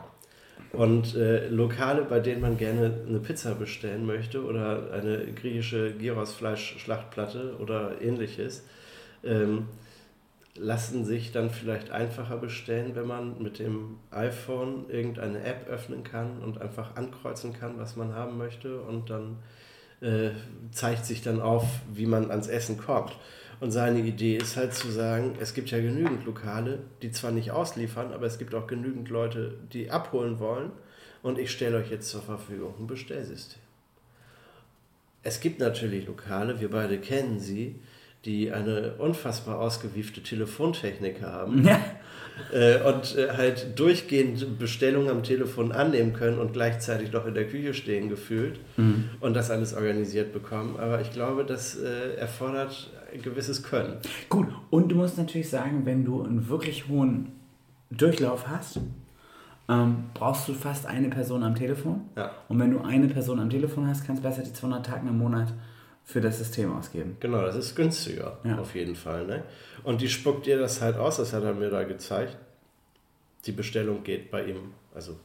Und äh, Lokale, bei denen man gerne eine Pizza bestellen möchte oder eine griechische Gyros-Fleisch-Schlachtplatte oder ähnliches, ähm, lassen sich dann vielleicht einfacher bestellen, wenn man mit dem iPhone irgendeine App öffnen kann und einfach ankreuzen kann, was man haben möchte und dann äh, zeigt sich dann auf, wie man ans Essen kommt. Und seine Idee ist halt zu sagen, es gibt ja genügend Lokale, die zwar nicht ausliefern, aber es gibt auch genügend Leute, die abholen wollen und ich stelle euch jetzt zur Verfügung ein Bestellsystem. Es gibt natürlich Lokale, wir beide kennen sie, die eine unfassbar ausgewiefte Telefontechnik haben Ja. äh, und äh, halt durchgehend Bestellungen am Telefon annehmen können und gleichzeitig noch in der Küche stehen gefühlt und das alles organisiert bekommen. Aber ich glaube, das äh, erfordert ein gewisses Können. Gut, und du musst natürlich sagen, wenn du einen wirklich hohen Durchlauf hast, ähm, brauchst du fast eine Person am Telefon. Ja. Und wenn du eine Person am Telefon hast, kannst du besser die 200 Tage im Monat für das System ausgeben. Genau, das ist günstiger, Ja. auf jeden Fall. Ne? Und die spuckt dir das halt aus, das hat er mir da gezeigt. Die Bestellung geht bei ihm, also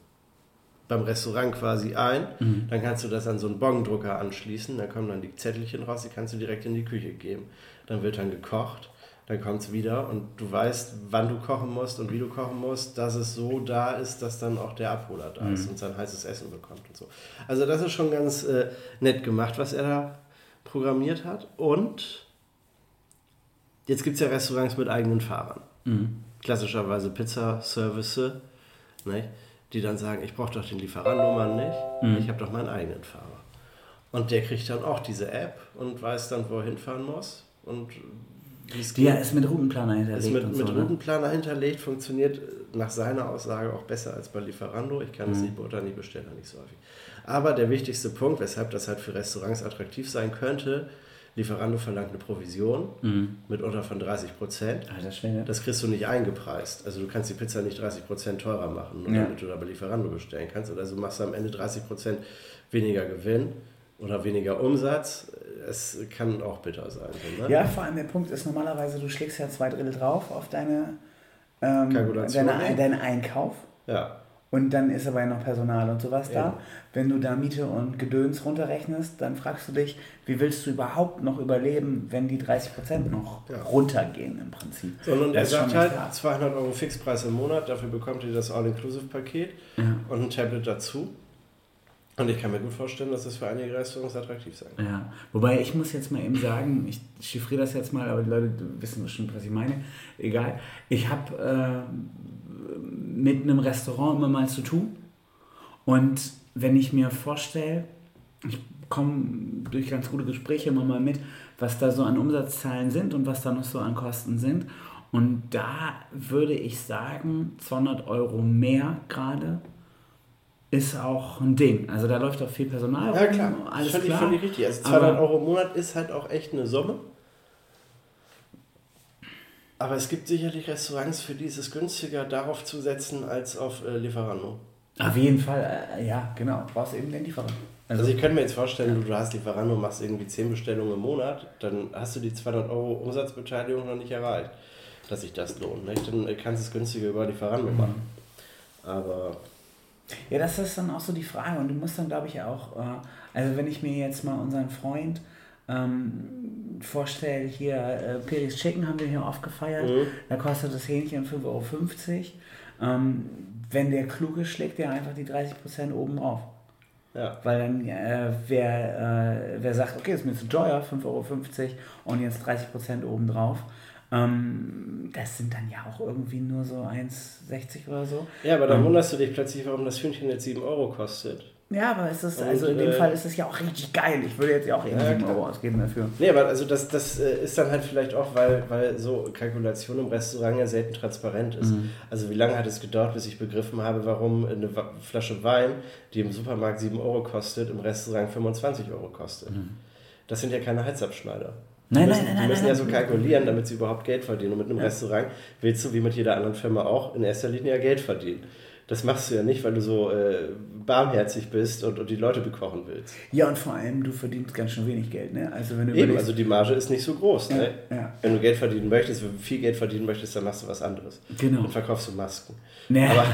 beim Restaurant quasi ein. Dann kannst du das an so einen Bongdrucker anschließen, dann kommen dann die Zettelchen raus, die kannst du direkt in die Küche geben. Dann wird dann gekocht, dann kommt es wieder und du weißt, wann du kochen musst und wie du kochen musst, dass es so da ist, dass dann auch der Abholer da ist und sein heißes Essen bekommt und so. Also das ist schon ganz äh, nett gemacht, was er da programmiert hat. Und jetzt gibt es ja Restaurants mit eigenen Fahrern. Klassischerweise Pizza-Service, ne? die dann sagen, ich brauche doch den Lieferantennummern nicht, ich habe doch meinen eigenen Fahrer. Und der kriegt dann auch diese App und weiß dann, wo er hinfahren muss und wie es Die ja ist mit Routenplaner hinterlegt ist mit, mit so. Ne? Routenplaner hinterlegt, funktioniert nach seiner Aussage auch besser als bei Lieferando. Ich kann es Mhm. nicht beurteilen, ich bestelle da nicht so häufig. Aber der wichtigste Punkt, weshalb das halt für Restaurants attraktiv sein könnte, Lieferando verlangt eine Provision Mhm. mitunter von 30 Prozent. Schwede. Das kriegst du nicht eingepreist. Also du kannst die Pizza nicht 30 Prozent teurer machen, nur Ja. damit du da bei Lieferando bestellen kannst. Oder also machst du am Ende 30 Prozent weniger Gewinn oder weniger Umsatz. Es kann auch bitter sein. so, Ne? Ja, vor allem der Punkt ist normalerweise, du schlägst ja zwei Drittel drauf auf deine, ähm, deine, ne? deinen Einkauf. ja. Und dann ist aber ja noch Personal und sowas da. Ja. Wenn du da Miete und Gedöns runterrechnest, dann fragst du dich, wie willst du überhaupt noch überleben, wenn die 30% noch Ja. runtergehen im Prinzip. Sondern er sagt halt, echt hart. 200 Euro Fixpreis im Monat, dafür bekommt ihr das All-Inclusive-Paket Ja. und ein Tablet dazu. Und ich kann mir gut vorstellen, dass das für einige Restaurants attraktiv sein kann. Ja, wobei ich muss jetzt mal eben sagen, ich chiffriere das jetzt mal, aber die Leute wissen bestimmt, was ich meine. Egal. Ich habe äh, mit einem Restaurant immer mal zu tun. Und wenn ich mir vorstelle, ich komme durch ganz gute Gespräche immer mal mit, was da so an Umsatzzahlen sind und was da noch so an Kosten sind. Und da würde ich sagen, 200 Euro mehr gerade ist auch ein Ding. Also da läuft auch viel Personal Ja, klar. alles völlig, klar. völlig richtig. Also 200 Aber- Euro im Monat ist halt auch echt eine Summe. Aber es gibt sicherlich Restaurants, für die ist es günstiger, darauf zu setzen, als auf äh, Lieferando. Auf jeden Fall, äh, ja, genau. Du brauchst eben den Lieferant. Also ich könnte mir jetzt vorstellen, du, du hast Lieferando, machst irgendwie 10 Bestellungen im Monat, dann hast du die 200 Euro Umsatzbeteiligung noch nicht erreicht, dass sich das lohnt. Nicht? Dann äh, kannst du es günstiger über Lieferando machen. Aber Ja, das ist dann auch so die Frage. Und du musst dann, glaube ich, auch, äh, also wenn ich mir jetzt mal unseren Freund ähm, vorstelle, hier äh, Peris Chicken haben wir hier oft gefeiert, da kostet das Hähnchen 5,50 Euro. Ähm, wenn der kluge schlägt, der einfach die 30% oben drauf. ja, Weil dann, äh, wer, äh, wer sagt, okay, ist mir zu teuer, 5,50 Euro und jetzt 30% obendrauf, ähm, das sind dann ja auch irgendwie nur so 1,60 oder so. ja aber dann Ähm. wunderst du dich plötzlich, warum das Hühnchen jetzt 7 Euro kostet. Ja, aber es ist, Und, also in dem äh, Fall ist es ja auch richtig geil. Ich würde jetzt ja auch irgendwie Ja, 7 klar. Euro ausgeben dafür. Nee, aber also das, das äh, ist dann halt vielleicht auch, weil, weil so Kalkulation im Restaurant ja selten transparent ist. Also wie lange hat es gedauert, bis ich begriffen habe, warum eine Flasche Wein, die im Supermarkt 7 Euro kostet, im Restaurant 25 Euro kostet. Das sind ja keine Halsabschneider. Die Nein, müssen, nein, nein, die müssen ja so kalkulieren, damit sie überhaupt Geld verdienen. Und mit einem Restaurant willst du, wie mit jeder anderen Firma auch, in erster Linie ja Geld verdienen. Das machst du ja nicht, weil du so äh, barmherzig bist und, und die Leute bekochen willst. Ja, und vor allem, du verdienst ganz schön wenig Geld, ne? Also wenn du Eben, also die Marge ist nicht so groß. Ne? Ja, ja. Wenn du Geld verdienen möchtest, wenn du viel Geld verdienen möchtest, dann machst du was anderes. Genau. Dann verkaufst du Masken. Ne, Aber (laughs)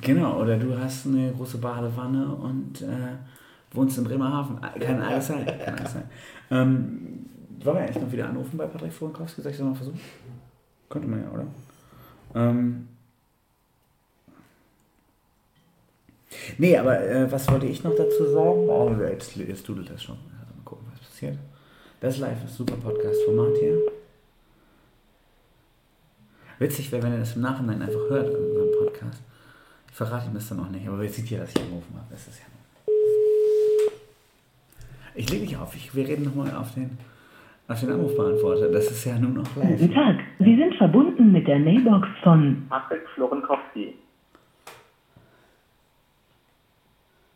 genau, oder du hast eine große Badewanne und äh, wohnst in Bremerhaven. Kann alles sein. Kann alles sein. Ähm, wollen wir eigentlich noch wieder anrufen bei Patrick Vorenkowski? Soll ich das mal versuchen? Könnte man ja, oder? Ähm, nee, aber äh, was wollte ich noch dazu sagen? Oh, jetzt, jetzt dudelt das schon. Mal gucken, was passiert. Das live, das ist super Podcast-Format hier. Witzig wäre, wenn er das im Nachhinein einfach hört in unserem Podcast. Ich verrate ihm das dann auch nicht, aber jetzt sieht ja, dass ich angerufen habe. Das ist ja. Ich lege dich auf, ich, wir reden nochmal auf den, auf den Anrufbeantworter. Das ist ja nur noch live. Guten Tag, Sie sind verbunden mit der Mailbox von Patrick Florenkowski.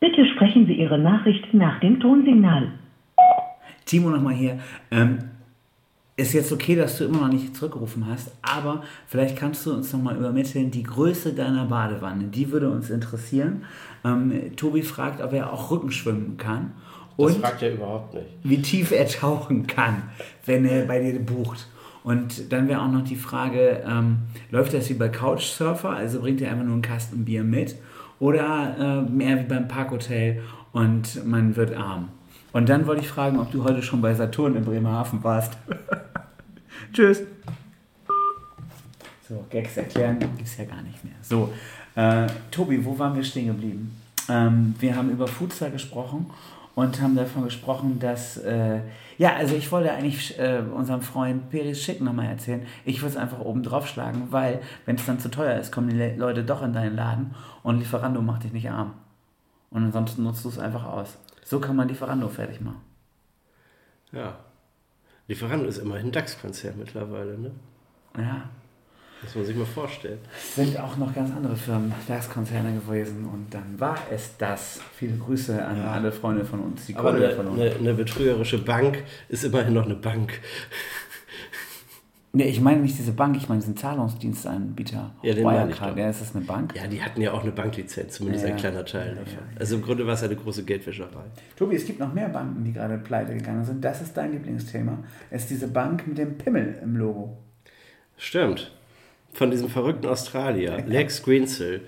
Bitte sprechen Sie Ihre Nachricht nach dem Tonsignal. Timo nochmal hier. Ähm, ist jetzt okay, dass du immer noch nicht zurückgerufen hast, aber vielleicht kannst du uns nochmal übermitteln, die Größe deiner Badewanne, die würde uns interessieren. Ähm, Tobi fragt, ob er auch Rückenschwimmen kann das und fragt er überhaupt nicht. wie tief er tauchen kann, wenn er bei dir bucht. Und dann wäre auch noch die Frage, ähm, läuft das wie bei Couchsurfer, also bringt er einfach nur einen Kasten Bier mit oder äh, mehr wie beim Parkhotel und man wird arm. Und dann wollte ich fragen, ob du heute schon bei Saturn in Bremerhaven warst. (laughs) Tschüss. So, Gags erklären gibt es ja gar nicht mehr. So, äh, Tobi, wo waren wir stehen geblieben? Ähm, wir haben über Futsal gesprochen und haben davon gesprochen, dass, äh, ja, also ich wollte eigentlich äh, unserem Freund Peris Schick nochmal erzählen, ich würde es einfach oben drauf schlagen, weil, wenn es dann zu teuer ist, kommen die Le Leute doch in deinen Laden und Lieferando macht dich nicht arm. Und ansonsten nutzt du es einfach aus. So kann man Lieferando fertig machen. Ja. Lieferando ist immerhin ein DAX-Konzern mittlerweile, ne? Ja, Muss man sich mal vorstellen. sind auch noch ganz andere Firmen, DAX-Konzerne gewesen und dann war es das. Viele Grüße an alle Freunde von uns, die Aber Kohle eine, verloren. eine, eine betrügerische Bank ist immerhin noch eine Bank. Nee, ich meine nicht diese Bank, ich meine diesen Zahlungsdienstanbieter. Ja, den Wirecard, ja, ist das eine Bank? Ja, die hatten ja auch eine Banklizenz, zumindest Ja. ein kleiner Teil Ja, davon. ja, Also im Grunde war es eine große Geldwäscherei. Tobi, es gibt noch mehr Banken, die gerade pleite gegangen sind. Das ist dein Lieblingsthema. Es ist diese Bank mit dem Pimmel im Logo. Stimmt. Von diesem verrückten Australier, Lex Greensill.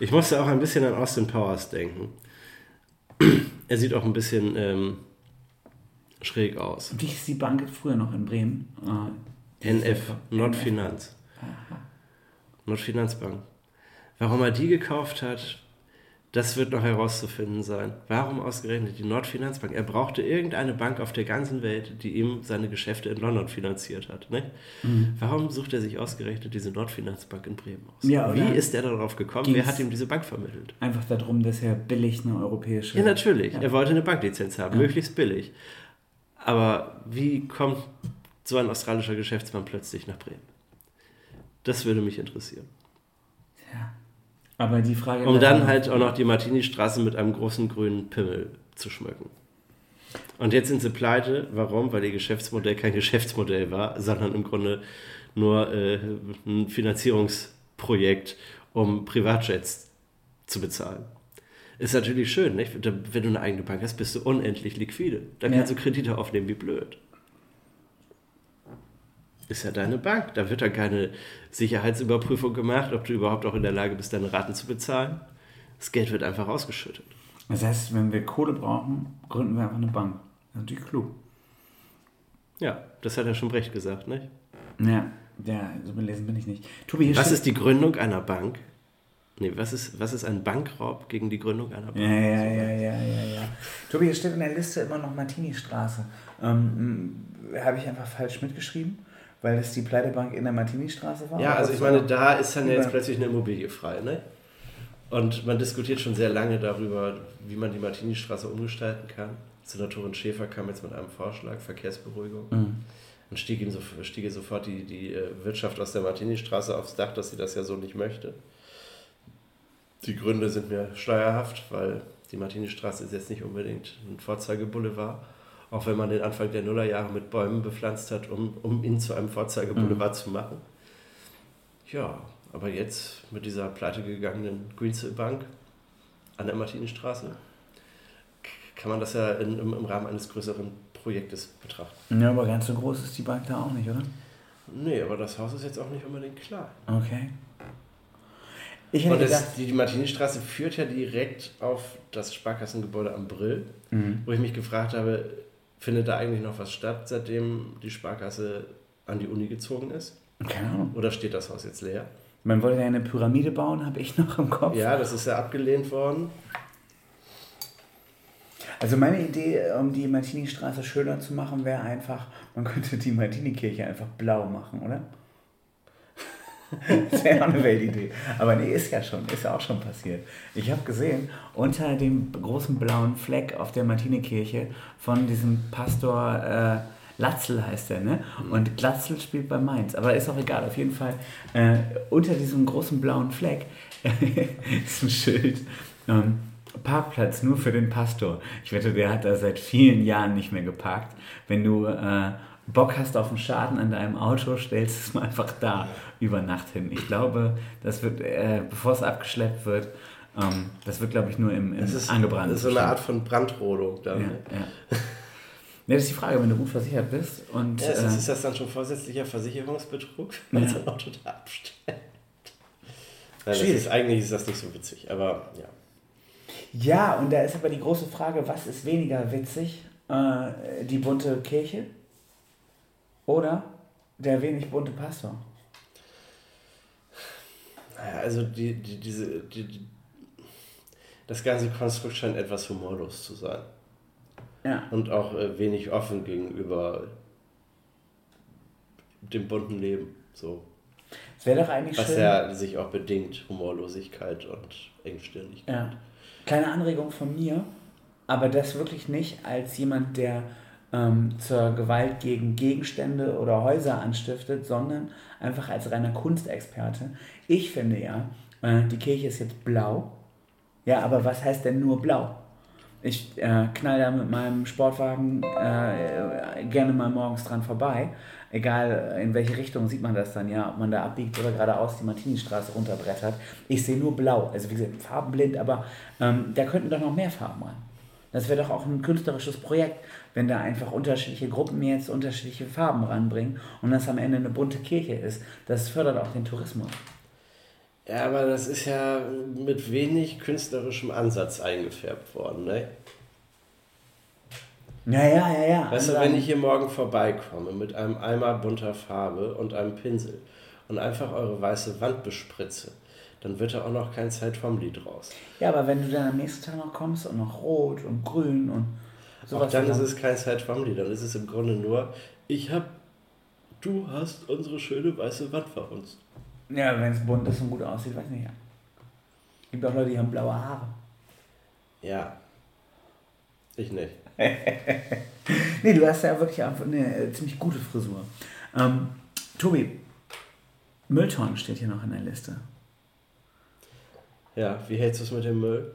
Ich musste auch ein bisschen an Austin Powers denken. Er sieht auch ein bisschen ähm, schräg aus. Wie hieß die Bank früher noch in Bremen? Äh, NF, Nordfinanz. Nordfinanzbank. Warum er die gekauft hat, Das wird noch herauszufinden sein. Warum ausgerechnet die Nordfinanzbank? Er brauchte irgendeine Bank auf der ganzen Welt, die ihm seine Geschäfte in London finanziert hat. Ne? Mhm. Warum sucht er sich ausgerechnet diese Nordfinanzbank in Bremen aus? Ja, Wie ist er darauf gekommen? Wer hat ihm diese Bank vermittelt? Einfach darum, dass er billig eine europäische. Ja, natürlich. Ja. Er wollte eine Banklizenz haben, ja. möglichst billig. Aber wie kommt so ein australischer Geschäftsmann plötzlich nach Bremen? Das würde mich interessieren. Ja. Aber die Frage. Um dann halt auch noch die Martini-Straße mit einem großen grünen Pimmel zu schmücken. Und jetzt sind sie pleite. Warum? Weil ihr Geschäftsmodell kein Geschäftsmodell war, sondern im Grunde nur äh, ein Finanzierungsprojekt, um Privatjets zu bezahlen. Ist natürlich schön, nicht? wenn du eine eigene Bank hast, bist du unendlich liquide. Dann kannst ja. du Kredite aufnehmen wie blöd ist ja deine Bank. Da wird dann keine Sicherheitsüberprüfung gemacht, ob du überhaupt auch in der Lage bist, deine Raten zu bezahlen. Das Geld wird einfach ausgeschüttet. Das heißt, wenn wir Kohle brauchen, gründen wir einfach eine Bank. Das ist natürlich klug. Ja, das hat ja schon Brecht gesagt, nicht? Ja, ja so belesen bin ich nicht. Tobi, was ist die Gründung einer Bank? Nee, was ist, was ist ein Bankraub gegen die Gründung einer Bank? Ja, ja, ja, ja, ja, ja. Tobi, hier steht in der Liste immer noch Martini-Straße. Ähm, Habe ich einfach falsch mitgeschrieben? Weil es die Pleitebank in der Martini-Straße war? Ja, also ich meine, da ist dann jetzt plötzlich eine Immobilie frei, ne? Und man diskutiert schon sehr lange darüber, wie man die Martini-Straße umgestalten kann. Senatorin Schäfer kam jetzt mit einem Vorschlag, Verkehrsberuhigung. Mhm. Und stieg, ihm so, stieg sofort die, die äh, Wirtschaft aus der Martini-Straße aufs Dach, dass sie das ja so nicht möchte. Die Gründe sind mir steuerhaft, weil die Martini-Straße ist jetzt nicht unbedingt ein Vorzeigeboulevard auch wenn man den Anfang der Nullerjahre mit Bäumen bepflanzt hat, um, um ihn zu einem Vorzeigeboulevard mhm. zu machen. Ja, aber jetzt mit dieser pleitegegangenen Greensill Bank an der Martinenstraße kann man das ja in, im, im Rahmen eines größeren Projektes betrachten. Ja, aber ganz so groß ist die Bank da auch nicht, oder? Nee, aber das Haus ist jetzt auch nicht unbedingt klein. Okay. Ich hätte und das, die, die Martinenstraße führt ja direkt auf das Sparkassengebäude am Brill, mhm. wo ich mich gefragt habe, Findet da eigentlich noch was statt, seitdem die Sparkasse an die Uni gezogen ist? Keine Ahnung. Oder steht das Haus jetzt leer? Man wollte ja eine Pyramide bauen, habe ich (laughs) noch im Kopf. Ja, das ist ja abgelehnt worden. Also meine Idee, um die Martini-Straße schöner zu machen, wäre einfach, man könnte die Martini-Kirche einfach blau machen, oder? Das (laughs) wäre auch eine Weltidee. Aber nee, ist ja schon, ist ja auch schon passiert. Ich habe gesehen, unter dem großen blauen Fleck auf der Martinekirche von diesem Pastor äh, Latzel heißt er, ne? Und Glatzel spielt bei Mainz. Aber ist auch egal, auf jeden Fall. Äh, unter diesem großen blauen Fleck (laughs) ist ein Schild. Ähm, Parkplatz nur für den Pastor. Ich wette, der hat da seit vielen Jahren nicht mehr geparkt. Wenn du äh, Bock hast auf einen Schaden an deinem Auto, stellst es mal einfach da über Nacht hin. Ich glaube, das wird, äh, bevor es abgeschleppt wird, ähm, das wird, glaube ich, nur im, im das ist, angebrannten Das ist so eine Art von Brandrodung dann. Ja, ne? ja. Ja, das ist die Frage, wenn du gut versichert bist. Und, ja, ist, das, äh, ist das dann schon vorsätzlicher Versicherungsbetrug, (laughs) wenn ja. ein Auto da abstellt? Nein, das ist, eigentlich ist das nicht so witzig, aber ja. Ja, und da ist aber die große Frage, was ist weniger witzig? Äh, die bunte Kirche oder der wenig bunte Pastor? Naja, also die, die, diese, die, die, das ganze Konstrukt scheint etwas humorlos zu sein. Ja. Und auch äh, wenig offen gegenüber dem bunten Leben. So. Es wäre doch eigentlich Was schön. ja sich auch bedingt, Humorlosigkeit und Engstirnigkeit. Ja. Kleine Anregung von mir, aber das wirklich nicht als jemand, der ähm, zur Gewalt gegen Gegenstände oder Häuser anstiftet, sondern einfach als reiner Kunstexperte. Ich finde ja, äh, die Kirche ist jetzt blau. Ja, aber was heißt denn nur blau? Ich äh, knall da mit meinem Sportwagen äh, gerne mal morgens dran vorbei. Egal in welche Richtung sieht man das dann, ja, ob man da abbiegt oder geradeaus die Martini-Straße runterbrettert. Ich sehe nur blau. Also wie gesagt, farbenblind, aber ähm, da könnten doch noch mehr Farben rein. Das wäre doch auch ein künstlerisches Projekt, wenn da einfach unterschiedliche Gruppen jetzt unterschiedliche Farben ranbringen und das am Ende eine bunte Kirche ist. Das fördert auch den Tourismus. Ja, aber das ist ja mit wenig künstlerischem Ansatz eingefärbt worden, ne? Ja, ja, ja, ja. Weißt du, wenn ich hier morgen vorbeikomme mit einem Eimer bunter Farbe und einem Pinsel und einfach eure weiße Wand bespritze, dann wird da auch noch kein Zeit vom Lied raus. Ja, aber wenn du dann am nächsten Tag noch kommst und noch rot und grün und Auch sowas. dann ist es kein Zeit vom Lied, dann ist es im Grunde nur, ich hab, du hast unsere schöne weiße Wand verhunzt. Ja, wenn es bunt ist und gut aussieht, weiß nicht. Ja. Gibt auch Leute, die haben blaue Haare. Ja, ich nicht. (laughs) Nee, du hast ja wirklich auch eine äh, ziemlich gute Frisur. Ähm, Tobi, Mülltonnen steht hier noch in der Liste. Ja, wie hältst du es mit dem Müll?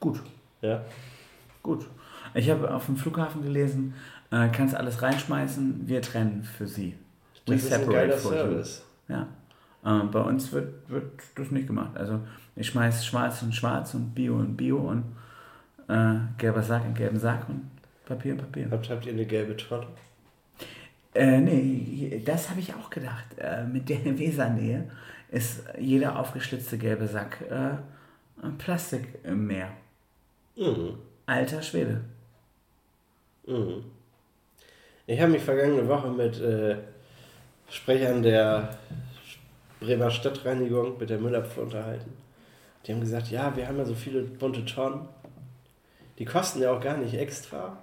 Gut, Ja, gut. Ich habe auf dem Flughafen gelesen, äh, kannst alles reinschmeißen, wir trennen für sie. We das ist ein separate for you. Ja. Äh, bei uns wird, wird das nicht gemacht. Also ich schmeiß schwarz und schwarz und Bio und Bio und äh, gelber Sack in gelben Sack und Papier und Papier. Habt, habt ihr eine gelbe Tonne? Äh, nee, das habe ich auch gedacht. Äh, mit der (laughs) Wesernähe ist jeder aufgeschlitzte gelbe Sack äh, Plastik im Meer. Mhm. Alter Schwede. Mhm. Ich habe mich vergangene Woche mit äh, Sprechern der Bremer Stadtreinigung mit der Müllabfuhr unterhalten. Die haben gesagt, ja, wir haben ja so viele bunte Tonnen. Die kosten ja auch gar nicht extra.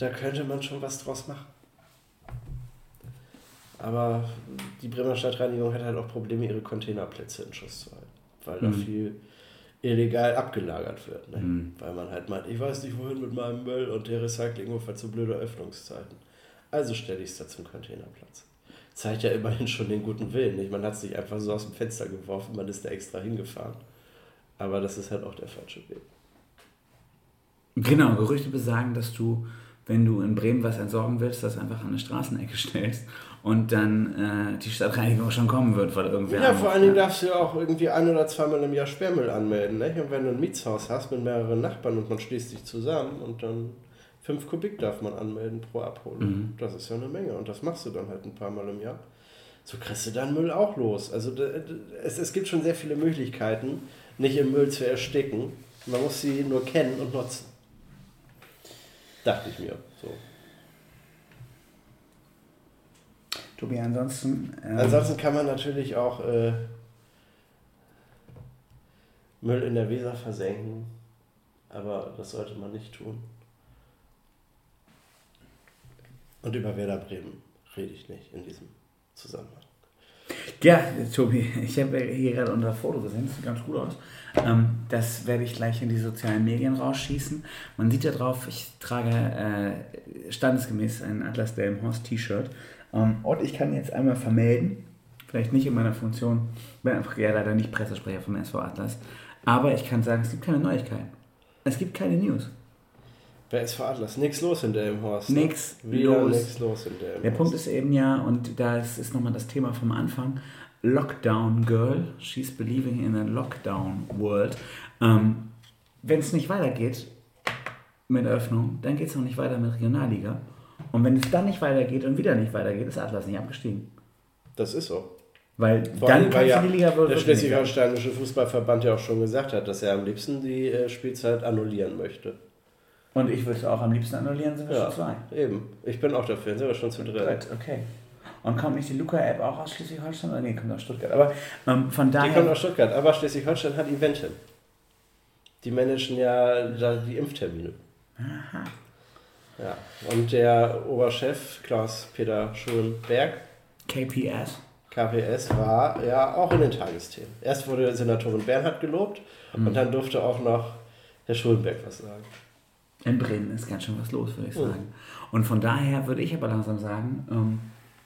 Da könnte man schon was draus machen. Aber die Bremer Stadtreinigung hat halt auch Probleme, ihre Containerplätze in Schuss zu halten. Weil da Mhm. viel illegal abgelagert wird. Ne? Mhm. Weil man halt meint, ich weiß nicht wohin mit meinem Müll und der Recyclinghof hat so blöde Öffnungszeiten. Also stelle ich es da zum Containerplatz. Zeigt ja immerhin schon den guten Willen. Nicht? Man hat es nicht einfach so aus dem Fenster geworfen, man ist da extra hingefahren. Aber das ist halt auch der falsche Weg. Genau, Gerüchte besagen, dass du, wenn du in Bremen was entsorgen willst, das einfach an eine Straßenecke (laughs) stellst und dann äh, die Stadtreinigung schon kommen wird, weil irgendwer. Ja, vor allen Dingen ne? darfst du ja auch irgendwie ein oder zweimal im Jahr Sperrmüll anmelden. Nicht? Und wenn du ein Mietshaus hast mit mehreren Nachbarn und man schließt sich zusammen und dann fünf Kubik darf man anmelden pro Abholung. Mhm. Das ist ja eine Menge und das machst du dann halt ein paar Mal im Jahr. So kriegst du deinen Müll auch los. Also es, es gibt schon sehr viele Möglichkeiten, nicht im Müll zu ersticken. Man muss sie nur kennen und nutzen. Dachte ich mir. So. Tobi, ansonsten. ähm, Ansonsten kann man natürlich auch äh, Müll in der Weser versenken, aber das sollte man nicht tun. Und über Werder Bremen rede ich nicht in diesem Zusammenhang. Ja, Tobi, ich habe hier gerade unser Foto gesehen, das sieht ganz gut aus. Ähm, das werde ich gleich in die sozialen Medien rausschießen. Man sieht da drauf, ich trage äh, standesgemäß ein Atlas Delmenhorst T-Shirt. Ähm, und ich kann jetzt einmal vermelden, vielleicht nicht in meiner Funktion, ich bin einfach ja leider nicht Pressesprecher vom SV Atlas, aber ich kann sagen, es gibt keine Neuigkeiten. Es gibt keine News. Bei SV Atlas, nichts los in Delmenhorst. ne? Nix Wieder los. nichts los in Delmenhorst. Der Punkt ist eben ja, und da ist, ist nochmal das Thema vom Anfang, Lockdown Girl, she's believing in a Lockdown World. Ähm, Wenn es nicht weitergeht mit Öffnung, dann geht es noch nicht weiter mit Regionalliga. Und wenn es dann nicht weitergeht und wieder nicht weitergeht, ist Atlas nicht abgestiegen. Das ist so. Vor Weil allem, dann weil kannst ja die Liga der wirklich nicht Schleswig-Holsteinische Fußballverband ja auch schon gesagt hat, dass er am liebsten die äh, Spielzeit annullieren möchte. Und ich würde es auch am liebsten annullieren, sind wir Ja, schon zwei. eben. Ich bin auch dafür, sind wir schon zu dritt. Gut, okay. Und kommt nicht die Luca-App auch aus Schleswig-Holstein? Oder nee, kommt aus Stuttgart. Aber ähm, von Die daher. kommt aus Stuttgart, aber Schleswig-Holstein hat Eventim. Die managen ja die Impftermine. Ja. Und der Oberchef, Klaus-Peter Schulenberg, KPS. KPS, war ja auch in den Tagesthemen. Erst wurde Senatorin Bernhard gelobt und dann durfte auch noch Herr Schulenberg was sagen. In Bremen ist ganz schön was los, würde ich Oh. sagen. Und von daher würde ich aber langsam sagen, ähm,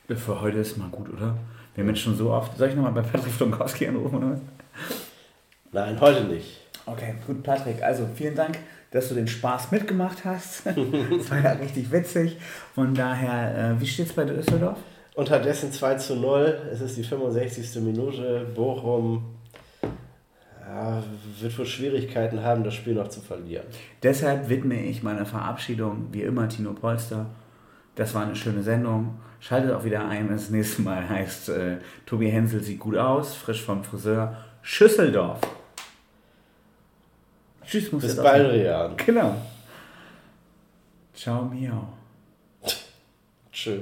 für heute ist mal gut, oder? Wir haben jetzt schon so oft. Soll ich nochmal bei Patrick Flonkowski anrufen oder? Nein, heute nicht. Okay, gut, Patrick. Also vielen Dank, dass du den Spaß mitgemacht hast. (laughs) Das war ja richtig witzig. Von daher, äh, wie steht es bei Düsseldorf? Unterdessen 2 zu 0. Es ist die 65. Minute. Bochum ja, wird wohl Schwierigkeiten haben, das Spiel noch zu verlieren. Deshalb widme ich meiner Verabschiedung wie immer Tino Polster. Das war eine schöne Sendung. Schaltet auch wieder ein, wenn es das nächste Mal heißt, äh, Tobi Hensel sieht gut aus, frisch vom Friseur, Schüsseldorf. Tschüss, muss Bis bald, Rian. Genau. Ciao, miau.